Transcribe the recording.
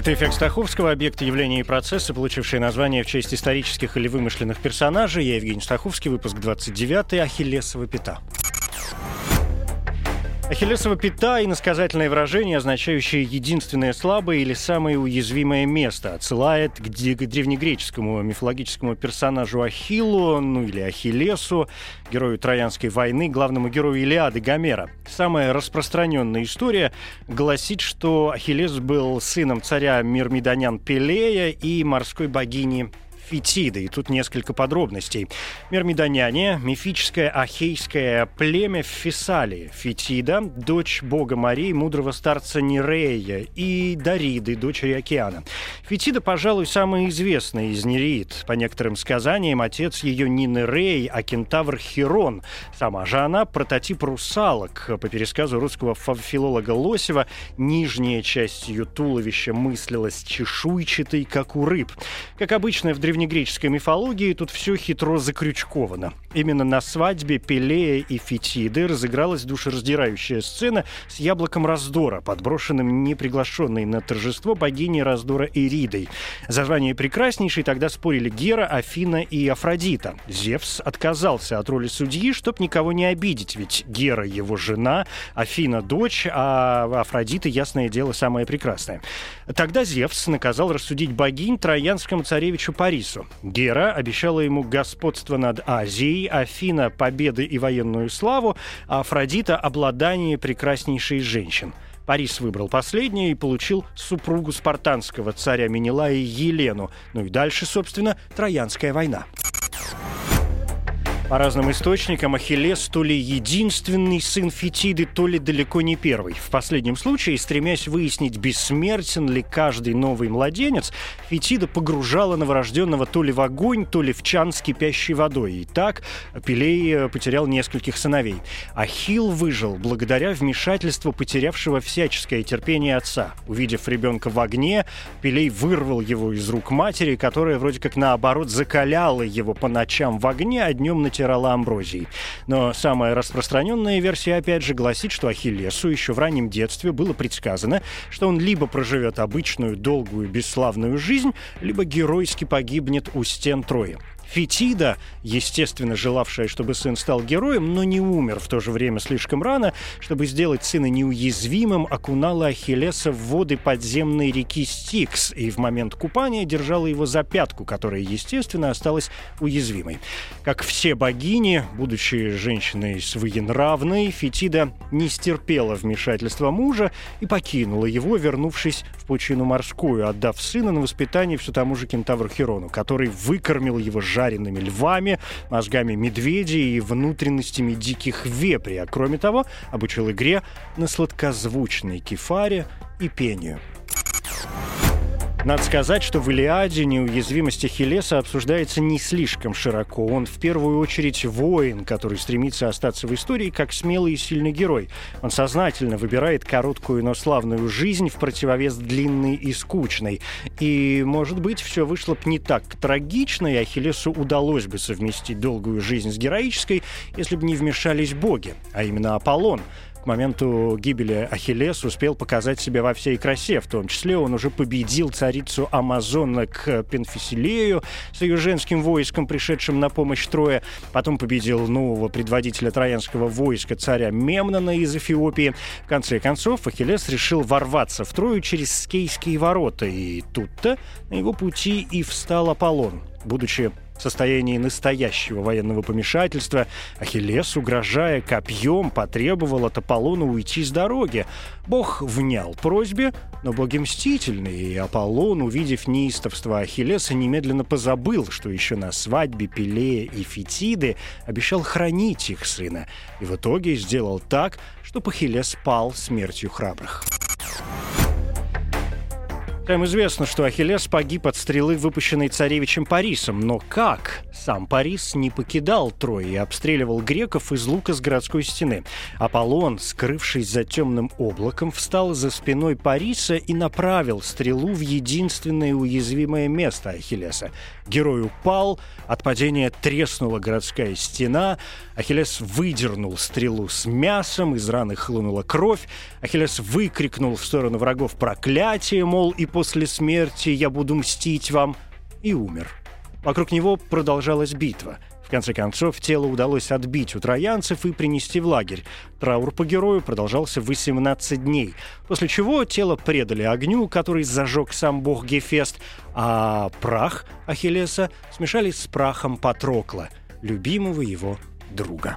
Это эффект Стаховского, объект явления и процесса, получившие название в честь исторических или вымышленных персонажей. Я Евгений Стаховский, выпуск 29 «Ахиллесова пята». Ахиллесова пята – иносказательное выражение, означающее единственное слабое или самое уязвимое место. Отсылает к, древнегреческому мифологическому персонажу Ахиллу, ну или Ахиллесу, герою Троянской войны, главному герою Илиады Гомера. Самая распространенная история гласит, что Ахиллес был сыном царя Мирмидонян Пелея и морской богини Фетиды. И тут несколько подробностей. Мирмидоняне – мифическое ахейское племя Фессалии. Фетида – дочь бога морей, мудрого старца Нерея, и Дариды, дочери океана. Фетида, пожалуй, самая известная из Нереид. По некоторым сказаниям, отец ее не Нерей, а кентавр Хирон. Сама же она – прототип русалок. По пересказу русского филолога Лосева, нижняя часть ее туловища мыслилась чешуйчатой, как у рыб. Как обычно в древнем древнегреческой мифологии тут все хитро закрючковано. Именно на свадьбе Пелея и Фетиды разыгралась душераздирающая сцена с яблоком раздора, подброшенным неприглашенной на торжество богини раздора Эридой. За звание прекраснейшей тогда спорили Гера, Афина и Афродита. Зевс отказался от роли судьи, чтобы никого не обидеть, ведь Гера его жена, Афина дочь, а Афродита, ясное дело, самая прекрасная. Тогда Зевс наказал рассудить богинь троянскому царевичу Парису. Парису. Гера обещала ему господство над Азией, Афина – победы и военную славу, а Афродита – обладание прекраснейшей женщин. Парис выбрал последнее и получил супругу спартанского царя Менелая Елену. Ну и дальше, собственно, Троянская война. По разным источникам, Ахиллес то ли единственный сын Фетиды, то ли далеко не первый. В последнем случае, стремясь выяснить, бессмертен ли каждый новый младенец, Фетида погружала новорожденного то ли в огонь, то ли в чан с кипящей водой. И так Пелей э, потерял нескольких сыновей. Ахилл выжил благодаря вмешательству потерявшего всяческое терпение отца. Увидев ребенка в огне, Пелей вырвал его из рук матери, которая вроде как наоборот закаляла его по ночам в огне, а днем на натирала амброзией. Но самая распространенная версия, опять же, гласит, что Ахиллесу еще в раннем детстве было предсказано, что он либо проживет обычную, долгую, бесславную жизнь, либо геройски погибнет у стен Трои. Фетида, естественно, желавшая, чтобы сын стал героем, но не умер в то же время слишком рано, чтобы сделать сына неуязвимым, окунала Ахиллеса в воды подземной реки Стикс и в момент купания держала его за пятку, которая, естественно, осталась уязвимой. Как все богини, будучи женщиной своенравной, Фетида не стерпела вмешательства мужа и покинула его, вернувшись в пучину морскую, отдав сына на воспитание все тому же кентавру Херону, который выкормил его жадно жареными львами, мозгами медведей и внутренностями диких вепрей, а кроме того обучил игре на сладкозвучной кефаре и пению. Надо сказать, что в «Илиаде» неуязвимость Ахиллеса обсуждается не слишком широко. Он в первую очередь воин, который стремится остаться в истории как смелый и сильный герой. Он сознательно выбирает короткую, но славную жизнь в противовес длинной и скучной. И, может быть, все вышло бы не так трагично, и Ахиллесу удалось бы совместить долгую жизнь с героической, если бы не вмешались боги, а именно Аполлон — к моменту гибели Ахиллес успел показать себя во всей красе. В том числе он уже победил царицу Амазонок Пенфиселею с ее женским войском, пришедшим на помощь Троя. Потом победил нового предводителя троянского войска, царя Мемнона из Эфиопии. В конце концов, Ахиллес решил ворваться в Трою через Скейские ворота. И тут-то на его пути и встал Аполлон. Будучи в состоянии настоящего военного помешательства, Ахиллес, угрожая копьем, потребовал от Аполлона уйти с дороги. Бог внял просьбе, но боги мстительные, и Аполлон, увидев неистовство Ахиллеса, немедленно позабыл, что еще на свадьбе Пелея и Фетиды обещал хранить их сына, и в итоге сделал так, что Ахиллес пал смертью храбрых. Всем известно, что Ахиллес погиб от стрелы, выпущенной царевичем Парисом. Но как? Сам Парис не покидал Трой и обстреливал греков из лука с городской стены. Аполлон, скрывшись за темным облаком, встал за спиной Париса и направил стрелу в единственное уязвимое место Ахиллеса. Герой упал, от падения треснула городская стена, Ахиллес выдернул стрелу с мясом, из раны хлынула кровь, Ахиллес выкрикнул в сторону врагов проклятие, мол, и после смерти я буду мстить вам, и умер. Вокруг него продолжалась битва. В конце концов, тело удалось отбить у троянцев и принести в лагерь. Траур по герою продолжался 18 дней, после чего тело предали огню, который зажег сам бог Гефест, а прах Ахиллеса смешали с прахом Патрокла, любимого его друга.